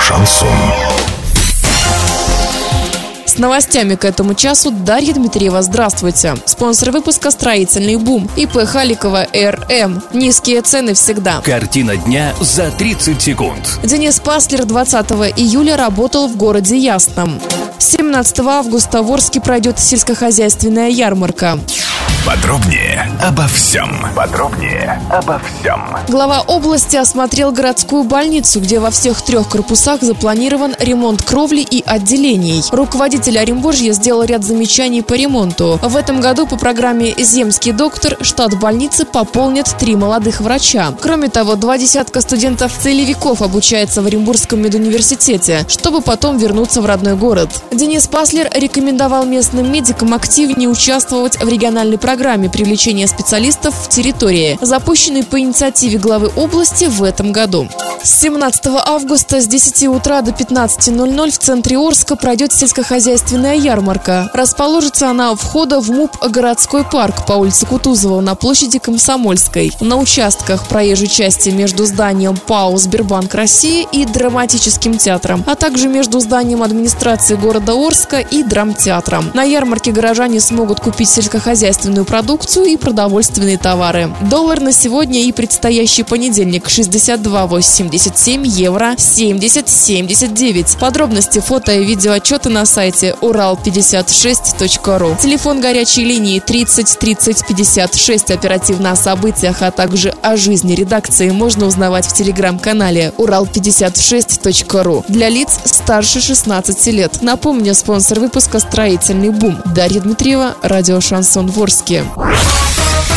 Шансон. С новостями к этому часу Дарья Дмитриева. Здравствуйте. Спонсор выпуска «Строительный бум». ИП Халикова РМ. Низкие цены всегда. Картина дня за 30 секунд. Денис Паслер 20 июля работал в городе Ясном. 17 августа в Орске пройдет сельскохозяйственная ярмарка. Подробнее обо всем. Подробнее обо всем. Глава области осмотрел городскую больницу, где во всех трех корпусах запланирован ремонт кровли и отделений. Руководитель Оренбуржья сделал ряд замечаний по ремонту. В этом году по программе «Земский доктор» штат больницы пополнит три молодых врача. Кроме того, два десятка студентов-целевиков обучается в Оренбургском медуниверситете, чтобы потом вернуться в родной город. Денис Паслер рекомендовал местным медикам активнее участвовать в региональной программе программе привлечения специалистов в территории, запущенной по инициативе главы области в этом году. С 17 августа с 10 утра до 15.00 в центре Орска пройдет сельскохозяйственная ярмарка. Расположится она у входа в МУП «Городской парк» по улице Кутузова на площади Комсомольской. На участках проезжей части между зданием ПАО «Сбербанк России» и драматическим театром, а также между зданием администрации города Орска и драмтеатром. На ярмарке горожане смогут купить сельскохозяйственную промышленную продукцию и продовольственные товары. Доллар на сегодня и предстоящий понедельник 62,87 евро 70,79. Подробности фото и видео отчеты на сайте урал56.ру. Телефон горячей линии 30 30 56. Оперативно о событиях, а также о жизни редакции можно узнавать в телеграм-канале урал56.ру для лиц старше 16 лет. Напомню, спонсор выпуска «Строительный бум». Дарья Дмитриева, радио «Шансон Ворске». Yeah.